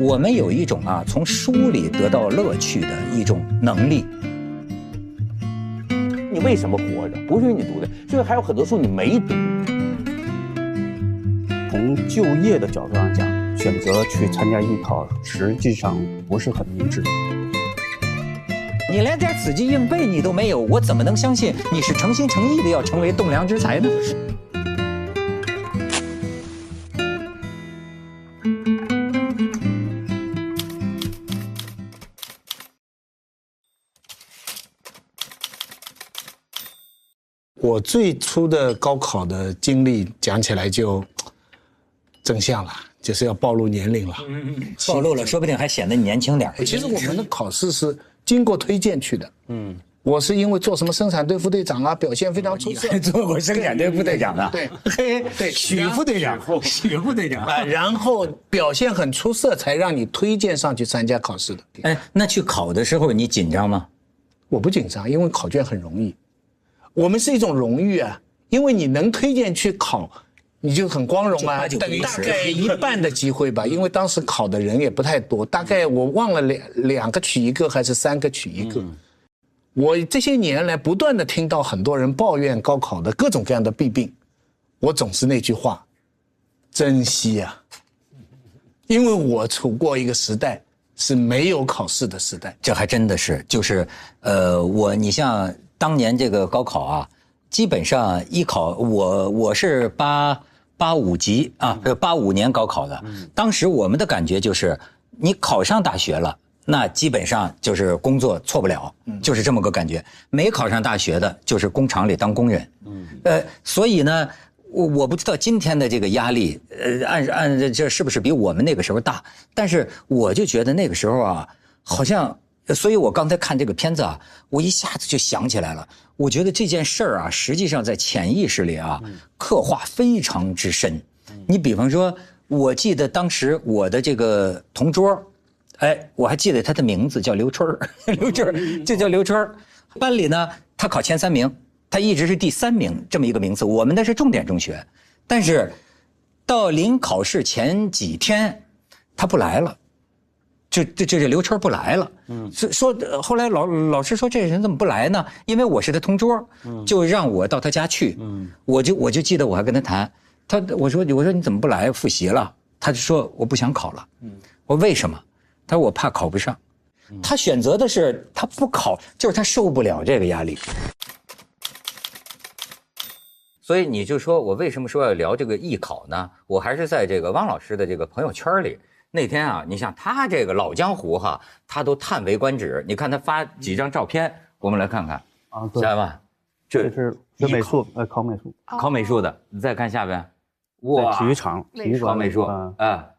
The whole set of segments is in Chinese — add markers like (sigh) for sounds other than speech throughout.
我们有一种啊，从书里得到乐趣的一种能力。你为什么活着？不是因为你读的，是因为还有很多书你没读。从就业的角度上讲，选择去参加艺考，实际上不是很明智。你连点死记硬背你都没有，我怎么能相信你是诚心诚意的要成为栋梁之才呢？我最初的高考的经历讲起来就 (tsk) 真相了，就是要暴露年龄了。暴露了，说不定还显得你年轻点。其实我们的考试是经过推荐去的。嗯，我是因为做什么生产队副队长啊，表现非常出色。(laughs) 做过生产队副队长的，对嘿，对许副队长，许副队长。啊，然后表现很出色，才让你推荐上去参加考试的。哎，那去考的时候你紧张吗？我不紧张，因为考卷很容易。我们是一种荣誉啊，因为你能推荐去考，你就很光荣啊。就八九不离十大概一半的机会吧，因为当时考的人也不太多，大概我忘了两两个取一个还是三个取一个。我这些年来不断的听到很多人抱怨高考的各种各样的弊病，我总是那句话，珍惜啊，因为我处过一个时代是没有考试的时代。这还真的是，就是，呃，我你像当年这个高考啊，基本上一考我我是八八五级啊，八五年高考的，当时我们的感觉就是，你考上大学了。那基本上就是工作错不了，就是这么个感觉。没考上大学的，就是工厂里当工人。嗯，呃，所以呢，我我不知道今天的这个压力，呃，按按这是不是比我们那个时候大？但是我就觉得那个时候啊，好像，所以我刚才看这个片子啊，我一下子就想起来了。我觉得这件事儿啊，实际上在潜意识里啊，刻画非常之深。你比方说，我记得当时我的这个同桌。哎，我还记得他的名字叫刘春儿，(laughs) 刘春儿就叫刘春儿。班里呢，他考前三名，他一直是第三名这么一个名次。我们那是重点中学，但是到临考试前几天，他不来了，就就就这刘春儿不来了。嗯，说后来老老师说这人怎么不来呢？因为我是他同桌，就让我到他家去。嗯，我就我就记得我还跟他谈，他我说我说你怎么不来复习了？他就说我不想考了。嗯，我说为什么？他说我怕考不上，他选择的是他不考，就是他受不了这个压力。所以你就说我为什么说要聊这个艺考呢？我还是在这个汪老师的这个朋友圈里。那天啊，你像他这个老江湖哈，他都叹为观止。你看他发几张照片，我们来看看啊，对家人们，这是学美术，呃，考美术，考美术的。你再看下边，在体育场，体育场考美术，啊哎，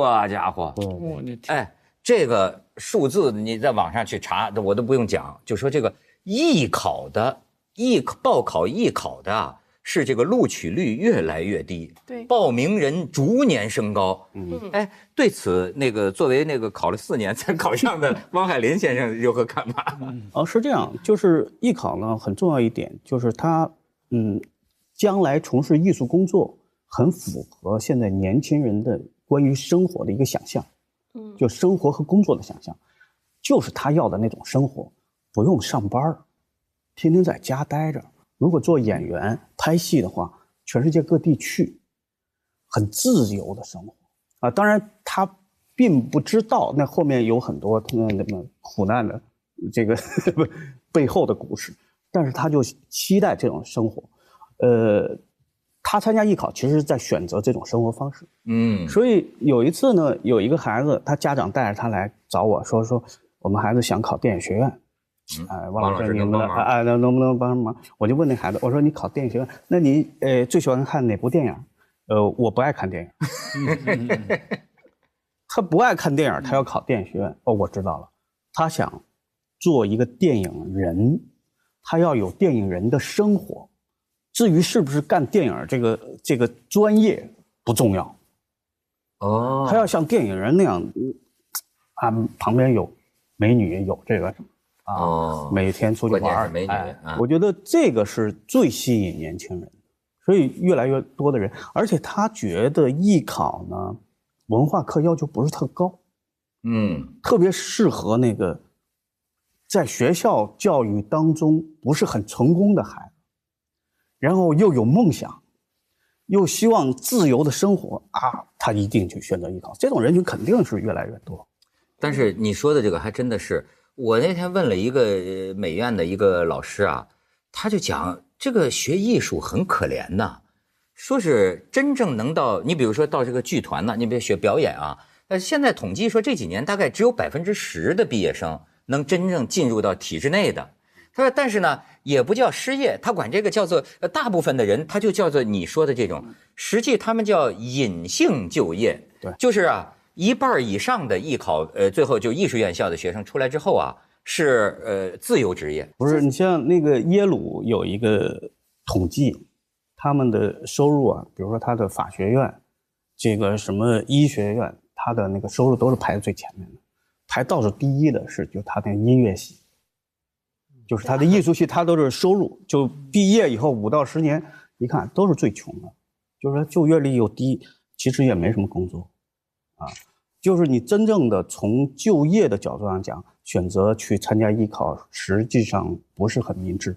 哇家伙，对哎，这个数字你在网上去查，我都不用讲，就说这个艺考的艺报考艺考的啊，是这个录取率越来越低，对报名人逐年升高。嗯，哎，对此那个作为那个考了四年才考上的 (laughs) 汪海林先生有何看法？哦，是这样，就是艺考呢，很重要一点就是他，嗯，将来从事艺术工作很符合现在年轻人的关于生活的一个想象，嗯，就生活和工作的想象，就是他要的那种生活，不用上班儿天天在家待着。如果做演员拍戏的话，全世界各地去，很自由的生活啊。当然，他并不知道那后面有很多那那么苦难的这个背后的故事，但是他就期待这种生活。呃，他参加艺考，其实是在选择这种生活方式。嗯，所以有一次呢，有一个孩子，他家长带着他来找我说说，我们孩子想考电影学院。哎，王老师你能不能能帮忙哎，能能不能帮上忙？我就问那孩子，我说你考电影学院，那你呃最喜欢看哪部电影？呃，我不爱看电影。(laughs) 他不爱看电影，他要考电影学院。哦，我知道了，他想做一个电影人，他要有电影人的生活。至于是不是干电影这个这个专业不重要，哦他要像电影人那样，嗯啊，旁边有美女，有这个什么啊，哦每天出去玩儿美女哎啊我觉得这个是最吸引年轻人，所以越来越多的人，而且他觉得艺考呢，文化课要求不是特高，嗯特别适合那个在学校教育当中不是很成功的孩子，然后又有梦想，又希望自由的生活啊，他一定去选择艺考。这种人群肯定是越来越多。但是你说的这个还真的是，我那天问了一个呃美院的一个老师啊，他就讲这个学艺术很可怜呐，说是真正能到你比如说到这个剧团呢，你比如学表演啊，呃，现在统计说这几年大概只有百分之十的毕业生能真正进入到体制内的。他说，但是呢，也不叫失业，他管这个叫做呃大部分的人，他就叫做你说的这种，实际他们叫隐性就业，对就是啊，一半以上的艺考，呃，最后就艺术院校的学生出来之后啊，是呃自由职业，不是你像那个耶鲁有一个统计，他们的收入啊，比如说他的法学院，这个什么医学院，他的那个收入都是排在最前面的，排倒数第一的是就他那音乐系，就是他的艺术系，他都是收入就毕业以后五到十年，一看都是最穷的，就是说就业率又低，其实也没什么工作，啊，就是你真正的从就业的角度上讲，选择去参加艺考，实际上不是很明智。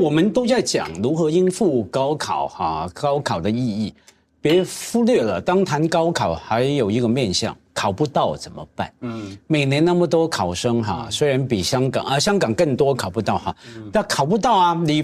我们都在讲如何应付高考哈、高考的意义，别忽略了，当谈高考还有一个面向，考不到怎么办？嗯，每年那么多考生哈，虽然比香港啊香港更多考不到哈，但考不到啊，你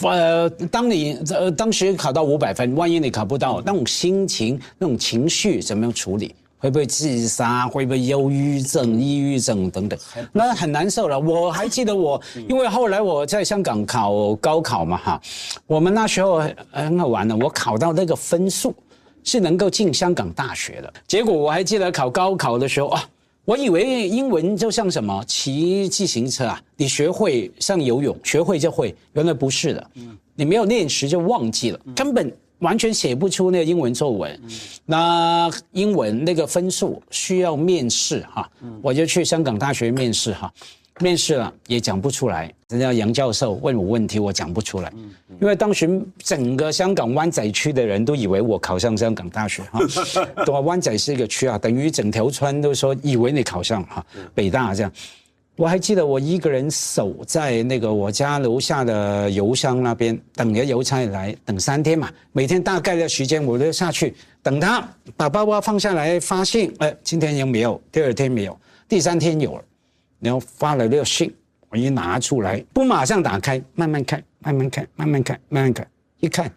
呃，当你呃当时考到五百分，万一你考不到，那种心情、那种情绪怎么样处理？会不会自杀？会不会忧郁症、抑郁症等等？那很难受了。我还记得我，因为后来我在香港考高考嘛，哈，我们那时候很好玩的，我考到那个分数是能够进香港大学的。结果我还记得考高考的时候啊，我以为英文就像什么骑自行车啊，你学会像游泳，学会就会，原来不是的。嗯你没有练习就忘记了，根本完全写不出那个英文作文。那英文那个分数需要面试哈，我就去香港大学面试哈，面试了也讲不出来。人家杨教授问我问题，我讲不出来，因为当时整个香港湾仔区的人都以为我考上香港大学哈，(laughs) 对吧？湾仔是一个区啊，等于整条村都说以为你考上哈北大这样。我还记得我一个人守在那个我家楼下的邮箱那边，等着邮差来，等三天嘛。每天大概的时间我都下去等他，把包包放下来发信，哎，今天有没有？第二天没有，第三天有了，然后发了个信，我一拿出来，不马上打开，慢慢看，慢慢看，慢慢看，慢慢看，一看，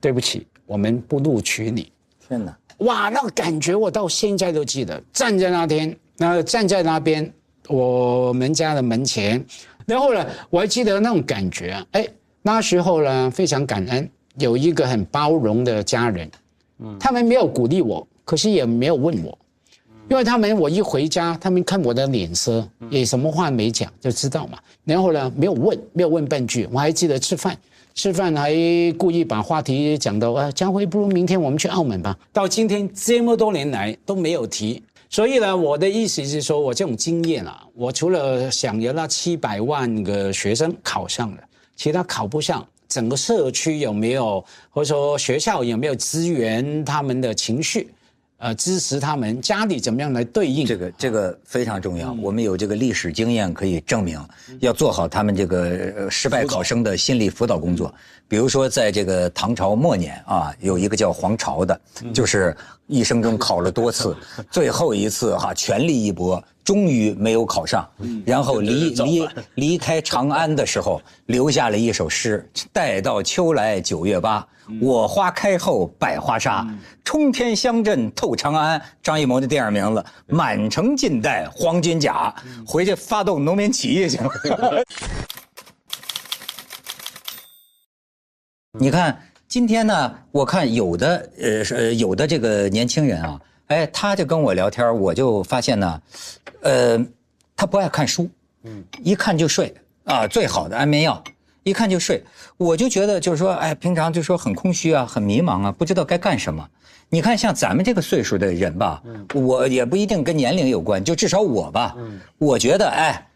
对不起，我们不录取你。天哪！哇，那个感觉我到现在都记得。站在那天，那站在那边，我们家的门前，然后呢，我还记得那种感觉啊。哎，那时候呢，非常感恩，有一个很包容的家人，嗯他们没有鼓励我，可是也没有问我，因为他们我一回家，他们看我的脸色，也什么话没讲，就知道嘛。然后呢，没有问，没有问半句。我还记得吃饭。吃饭还故意把话题讲到啊，江辉，不如明天我们去澳门吧。到今天这么多年来都没有提，所以呢，我的意思是说，我这种经验啊，我除了想有那七百万个学生考上了，其他考不上，整个社区有没有，或者说学校有没有支援他们的情绪，呃，支持他们，家里怎么样来对应？这个这个非常重嗯。要，我们有这个历史经验可以证明，要做好他们这个呃失败考生的心理辅导工作。比如说，在这个唐朝末年啊，有一个叫黄巢的，嗯。就是一生中 (laughs) 考了多次，(laughs) 最后一次哈全力一搏，终于没有考上，嗯然后离离离开长安的时候，(laughs) 留下了一首诗：“待到秋来九月八，我花开后百花杀，冲天香阵透长安。”张艺谋的电影名字，满城尽带黄金甲，回去发动农民起义去了。(laughs) 你看今天呢，我看有的呃是呃有的这个年轻人啊，哎，他就跟我聊天，我就发现呢，呃，他不爱看书，嗯，一看就睡啊，最好的安眠药，一看就睡。我就觉得就是说，哎，平常就说很空虚啊，很迷茫啊，不知道该干什么。你看像咱们这个岁数的人吧，我也不一定跟年龄有关，就至少我吧，我觉得哎，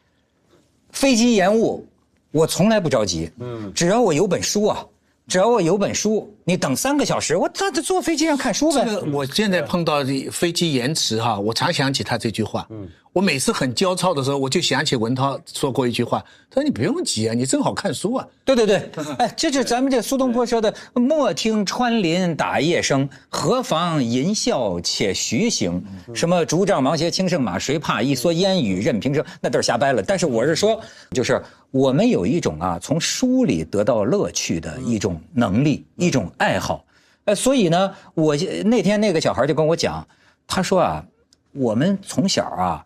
飞机延误，我从来不着急，嗯，只要我有本书啊。只要我有本书，你等三个小时，我他他坐飞机上看书呗。这个我现在碰到飞机延迟哈，我常想起他这句话。嗯，我每次很焦躁的时候，我就想起文涛说过一句话，他说你不用急啊，你正好看书啊。对对对，哎，这就是咱们这苏东坡说的“莫听穿林打叶声，何妨吟啸且徐行”。什么“竹杖芒鞋轻胜马，谁怕一蓑烟雨任平生”，那都是瞎掰了。但是我是说，就是我们有一种啊，从书里得到乐趣的一种能力，一种爱好。呃，所以呢，我那天那个小孩就跟我讲，他说啊，我们从小啊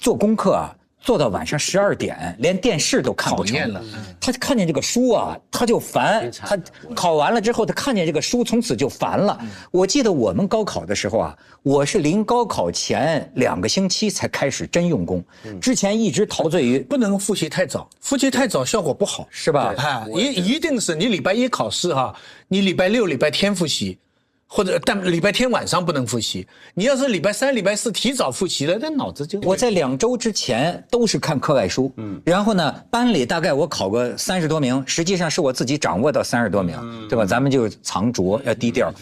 做功课啊。做到晚上十二点，连电视都看不成了。他看见这个书啊，他就烦。他考完了之后，他看见这个书，从此就烦了。我记得我们高考的时候啊，我是临高考前两个星期才开始真用功，之前一直陶醉于不能复习太早，复习太早效果不好，是吧？啊，一一定是你礼拜一考试哈，你礼拜六、礼拜天复习。或者但礼拜天晚上不能复习，你要是礼拜三、礼拜四提早复习了，那脑子就……我在两周之前都是看课外书，嗯，然后呢，班里大概我考个三十多名，实际上是我自己掌握到三十多名，对吧？咱们就藏拙要低调，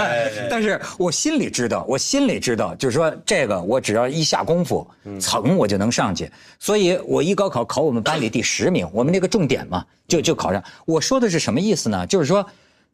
(laughs) 但是我心里知道，我心里知道，就是说这个我只要一下功夫，蹭我就能上去。所以我一高考考我们班里第十名，我们那个重点嘛，就就考上。我说的是什么意思呢？就是说。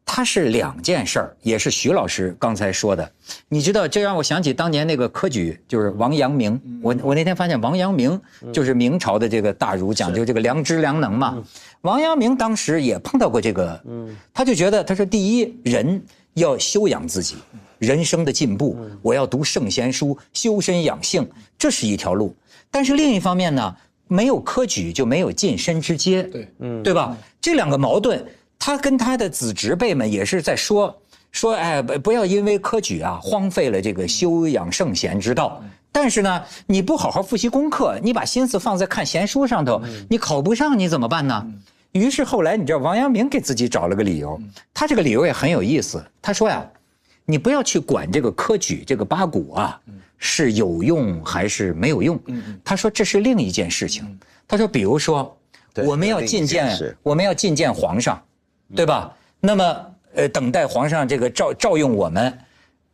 它是两件事儿，也是徐老师刚才说的。你知道，这让我想起当年那个科举，就是王阳明。我我那天发现，王阳明就是明朝的这个大儒，讲究这个良知良能嘛。王阳明当时也碰到过这个，他就觉得，他说第一，人要修养自己，人生的进步，我要读圣贤书，修身养性，这是一条路。但是另一方面呢，没有科举就没有晋升之阶，对，嗯，对吧？这两个矛盾。他跟他的子侄辈们也是在说说，哎，不要因为科举啊荒废了这个修养圣贤之道。但是呢，你不好好复习功课，你把心思放在看闲书上头，你考不上你怎么办呢？于是后来，你知道王阳明给自己找了个理由，他这个理由也很有意思。他说呀，你不要去管这个科举这个八股啊是有用还是没有用。他说这是另一件事情。他说，比如说我们要觐见，我们要觐见皇上。对吧？那么，呃，等待皇上这个召召用我们，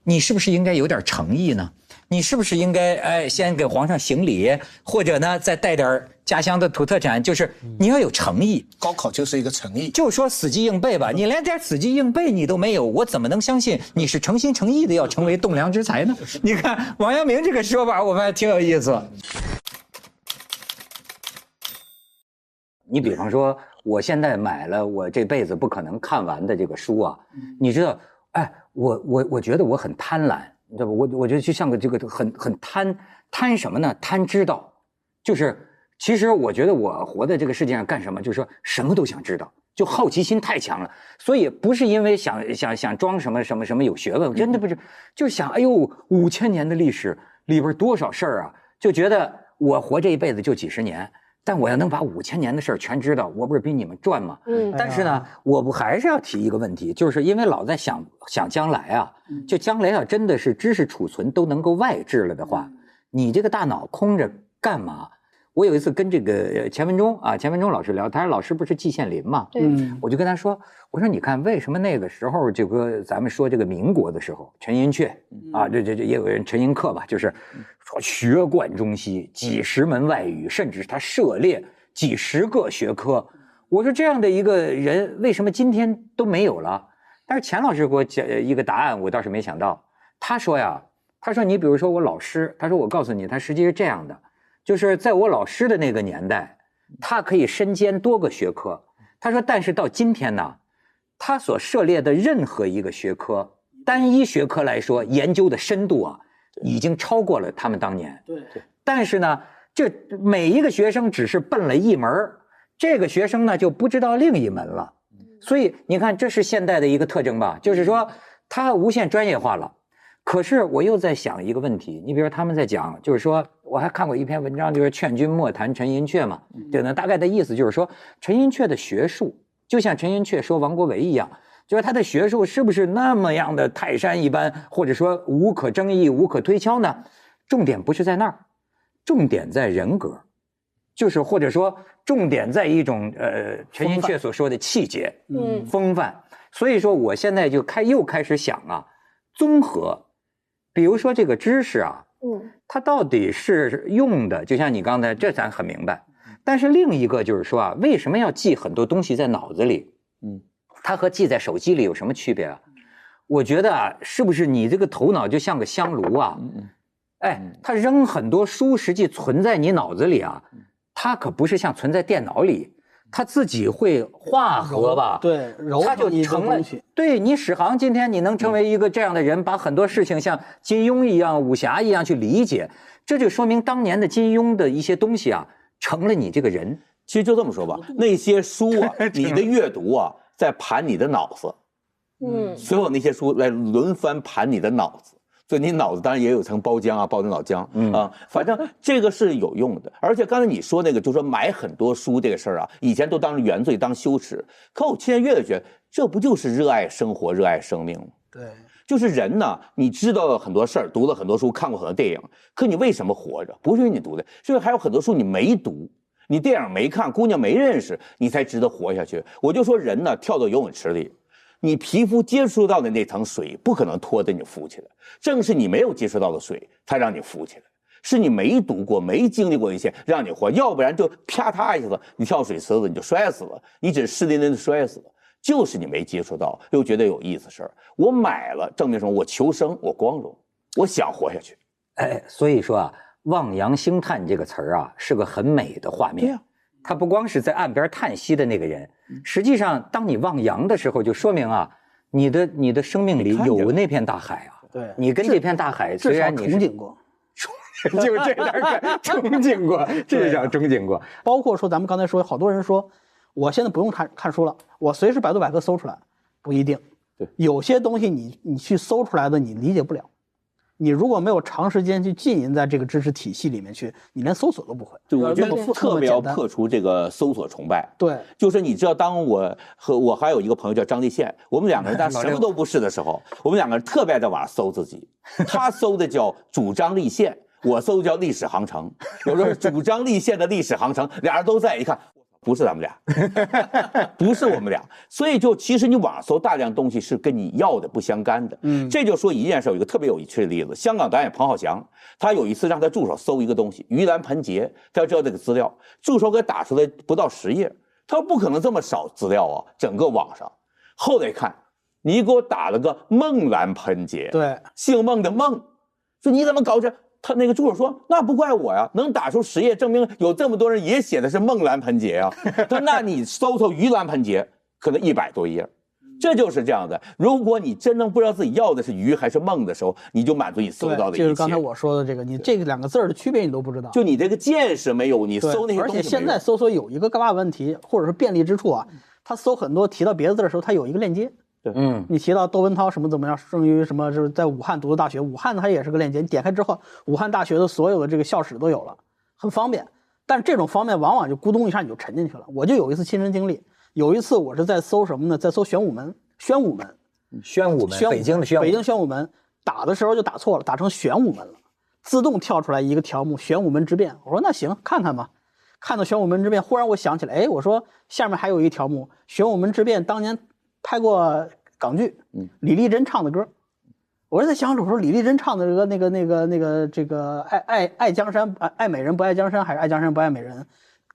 你是不是应该有点诚意呢？你是不是应该哎先给皇上行礼，或者呢再带点家乡的土特产？就是你要有诚意。高考就是一个诚意，就说死记硬背吧，你连点死记硬背你都没有，我怎么能相信你是诚心诚意的要成为栋梁之才呢？(laughs) 你看王阳明这个说法，我们还挺有意思。你比方说。我现在买了我这辈子不可能看完的这个书啊，你知道？哎，我我我觉得我很贪婪，你知道吧？我我觉得就像个这个很很贪贪什么呢？贪知道，就是其实我觉得我活在这个世界上干什么？就是说什么都想知道，就好奇心太强了。所以不是因为想想想装什么什么什么有学问，真的不是，就是想哎呦五千年的历史里边多少事儿啊，就觉得我活这一辈子就几十年。但我要能把五千年的事儿全知道，我不是比你们赚吗？嗯。但是呢，我不还是要提一个问题，就是因为老在想想将来啊，就将来要真的是知识储存都能够外置了的话，你这个大脑空着干嘛？我有一次跟这个钱文忠啊，钱文忠老师聊，他说老师不是季羡林嘛，嗯。我就跟他说，我说你看为什么那个时候这个咱们说这个民国的时候，陈寅恪啊，这这这也有人陈寅恪吧，就是说学贯中西，几十门外语，甚至他涉猎几十个学科。我说这样的一个人，为什么今天都没有了？但是钱老师给我讲一个答案，我倒是没想到。他说呀，他说你比如说我老师，他说我告诉你，他实际是这样的。就是在我老师的那个年代，他可以身兼多个学科。他说，但是到今天呢，他所涉猎的任何一个学科，单一学科来说，研究的深度啊，已经超过了他们当年。对对。但是呢，这每一个学生只是奔了一门这个学生呢就不知道另一门了。所以你看，这是现代的一个特征吧？就是说，他无限专业化了。可是我又在想一个问题，你比如他们在讲，就是说，我还看过一篇文章，就是劝君莫谈陈寅恪嘛，对呢，大概的意思就是说，陈寅恪的学术就像陈寅恪说王国维一样，就是他的学术是不是那么样的泰山一般，或者说无可争议、无可推敲呢？重点不是在那儿，重点在人格，就是或者说重点在一种呃，陈寅恪所说的气节、嗯，风范。所以说我现在就开又开始想啊，综合，比如说这个知识啊，嗯它到底是用的，就像你刚才这咱很明白，但是另一个就是说啊，为什么要记很多东西在脑子里？嗯，它和记在手机里有什么区别啊？我觉得啊，是不是你这个头脑就像个香炉啊？嗯哎，它扔很多书，实际存在你脑子里啊，它可不是像存在电脑里，它自己会化合吧？对，揉它就成一个成了东西。对你史航今天你能成为一个这样的人，把很多事情像金庸一样、武侠一样去理解，这就说明当年的金庸的一些东西啊，成了你这个人。其实就这么说吧，那些书啊，你的阅读啊，在盘你的脑子，嗯所有那些书来轮番盘你的脑子。所以你脑子当然也有层包浆啊，包的脑浆，嗯啊，反正这个是有用的。而且刚才你说那个，就说买很多书这个事儿啊，以前都当原罪当羞耻，可我现在越来越觉得，这不就是热爱生活、热爱生命吗？对，就是人呢，你知道了很多事儿，读了很多书，看过很多电影，可你为什么活着？不是因为你读的，是因为还有很多书你没读，你电影没看，姑娘没认识，你才值得活下去。我就说人呢，跳到游泳池里，你皮肤接触到的那层水不可能拖着你浮起来，正是你没有接触到的水，才让你浮起来。是你没读过、没经历过一些让你活，要不然就啪嗒一下子，你跳水池子你就摔死了，你只湿淋淋的摔死了。就是你没接触到，又觉得有意思事儿。我买了，证明什么？我求生，我光荣，我想活下去。哎，所以说啊，“望洋兴叹”这个词儿啊，是个很美的画面。对呀它不光是在岸边叹息的那个人，实际上，当你望洋的时候，就说明啊，你的你的生命里有那片大海啊。对你跟这片大海，虽然你憧憬过。(laughs) 就这点儿 (laughs) 憧憬过，至少憧憬过。包括说咱们刚才说，好多人说，我现在不用看看书了，我随时百度百科搜出来，不一定。对，有些东西你你去搜出来的，你理解不了。你如果没有长时间去浸淫在这个知识体系里面去，你连搜索都不会。就我觉得特别要破除这个搜索崇拜。对，就是你知道，当我和我还有一个朋友叫张立宪，我们两个人当 (laughs) 什么都不是的时候，我们两个人特别爱在网上搜自己。他搜的叫主张立宪，我搜的叫历史航程。有时候是主张立宪的历史航程，俩人都在，一看。不是咱们俩，(laughs) 不是我们俩，所以就其实你网上搜大量东西是跟你要的不相干的。嗯，这就说一件事，有一个特别有趣的例子，香港导演彭浩翔，他有一次让他助手搜一个东西，盂兰盆节，他要知道这个资料，助手给打出来不到十页，他说不可能这么少资料啊，整个网上，后来一看，你给我打了个孟兰盆节，对，姓孟的孟，说你怎么搞这？他那个助手说：“那不怪我呀，能打出十页，证明有这么多人也写的是梦兰盆节啊。”他说：“那你搜搜盂兰盆节，可能一百多页。”这就是这样的。如果你真正不知道自己要的是鱼还是梦的时候，你就满足你搜对到的一切。就是刚才我说的这个，你这个两个字儿的区别你都不知道。就你这个见识没有，你搜那些而且东西没有现在搜索有一个干嘛问题，或者是便利之处啊，他搜很多提到别的字的时候，他有一个链接。嗯，你提到窦文涛什么怎么样，生于什么，就是在武汉读的大学，武汉它也是个链接，你点开之后，武汉大学的所有的这个校史都有了，很方便。但是这种方便往往就咕咚一下你就沉进去了。我就有一次亲身经历，有一次我是在搜什么呢？在搜玄武门，宣武门，宣武门，北京的宣武，北京宣武门打的时候就打错了，打成玄武门了，自动跳出来一个条目“玄武门之变”。我说那行，看看吧。看到玄武门之变，忽然我想起来，哎，我说下面还有一条目“玄武门之变”，当年拍过港剧，嗯，李丽珍唱的歌。我是在想，我说李丽珍唱的这个那个那个那个这个爱爱爱江山爱爱美人不爱江山，还是爱江山不爱美人？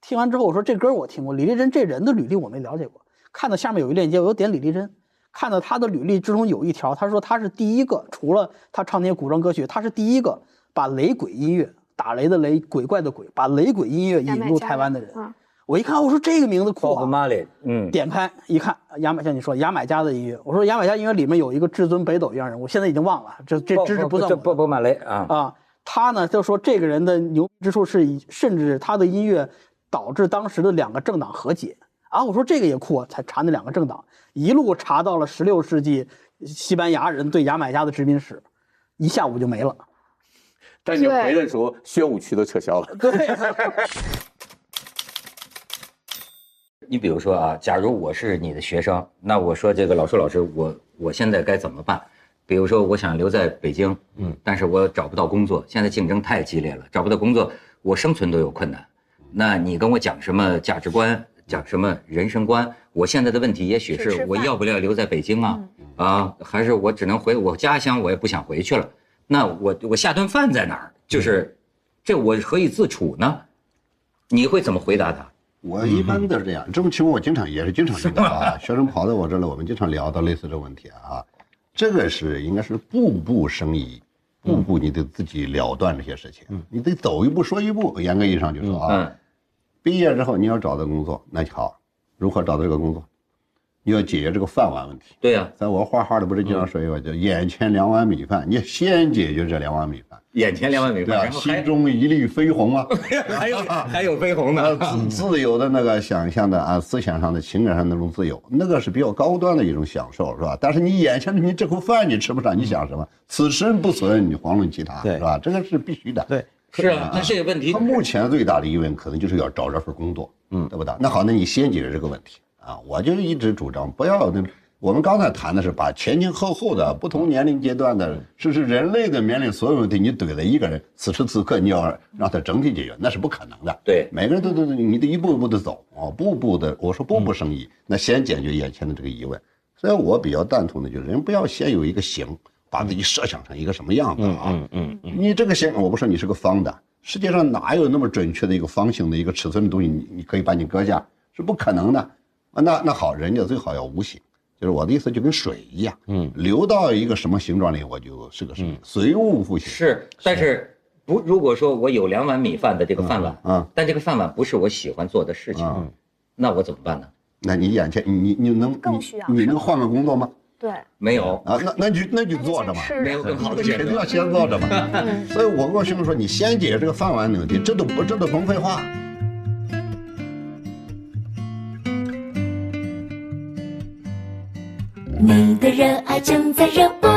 听完之后，我说这歌我听过，李丽珍这人的履历我没了解过。看到下面有一链接，我又点李丽珍，看到她的履历之中有一条，她说她是第一个，除了她唱那些古装歌曲，她是第一个把雷鬼音乐，打雷的雷，鬼怪的鬼，把雷鬼音乐引入台湾的人。啊，我一看，我说这个名字酷啊！Marley，嗯，点开一看，牙买像你说牙买加的音乐，我说牙买加音乐里面有一个至尊北斗一样人，我现在已经忘了，这这知识不算我的这波波马雷啊，啊。他呢就说这个人的牛之处是以，甚至他的音乐导致当时的两个政党和解啊。我说这个也酷啊，才查那两个政党，一路查到了十六世纪西班牙人对牙买加的殖民史，一下午就没了。但你回来的时候，宣武区都撤销了。对，你比如说啊，假如我是你的学生，那我说这个老师老师，我我现在该怎么办？比如说我想留在北京，嗯，但是我找不到工作，现在竞争太激烈了，找不到工作，我生存都有困难。那你跟我讲什么价值观？讲什么人生观。我现在的问题也许是我要不要留在北京啊？啊，还是我只能回我家乡，我也不想回去了。那我我下顿饭在哪儿？就是，这我何以自处呢？你会怎么回答他？我一般都是这样，这种情况我经常也是经常遇到啊。(laughs) 学生跑到我这来，我们经常聊到类似这个问题啊。这个是应该是步步生疑，步步你得自己了断这些事情，你得走一步说一步。严格意义上就说啊，嗯毕业之后你要找到工作，那就好，如何找到这个工作？你要解决这个饭碗问题。对呀、在我画画的不是经常说一个叫“眼前两碗米饭”，你先解决这两碗米饭，眼前两碗米饭，对吧？然后心中一粒飞鸿啊。(laughs) 还有还有飞鸿呃，呢。(laughs) 自自由的那个想象的啊，思想上的、情感上的那种自由，那个是比较高端的一种享受，是吧？但是你眼前的你这口饭你吃不上，你想什么？此生不存，你遑论其他，对是吧？这个是必须的。对，是啊，那这个问题他目前最大的疑问可能就是要找这份工作，嗯，对不对？那好，那你先解决这个问题啊！我就一直主张不要那。我们刚才谈的是把前前后后的不同年龄阶段的，甚至人类的面临所有问题，你怼在一个人，此时此刻你要让他整体解决，那是不可能的。对每个人都都都，你得一步一步的走啊，步步的，我说步步生疑，那先解决眼前的这个疑问。所以我比较赞同的就是，人不要先有一个形，把自己设想成一个什么样子啊。嗯嗯嗯。你这个形，我不说你是个方的，世界上哪有那么准确的一个方形的一个尺寸的东西，你你可以把你搁下，是不可能的。啊，那那好，人家最好要无形。就是我的意思，就跟水一样，嗯，流到一个什么形状里，我就是个什么，随物复形。是，但是不，如果说我有两碗米饭的这个饭碗，嗯嗯但这个饭碗不是我喜欢做的事情，那我怎么办呢？那你眼前，你你你能更需要你你能换个工作吗？对，(laughs) 没有，啊，那那就那就坐着嘛，没有更好的选择那肯定要。先坐着嘛。所以我跟我学生说，你先解决这个饭碗的问题，这都不这都甭废话。你的热爱正在热播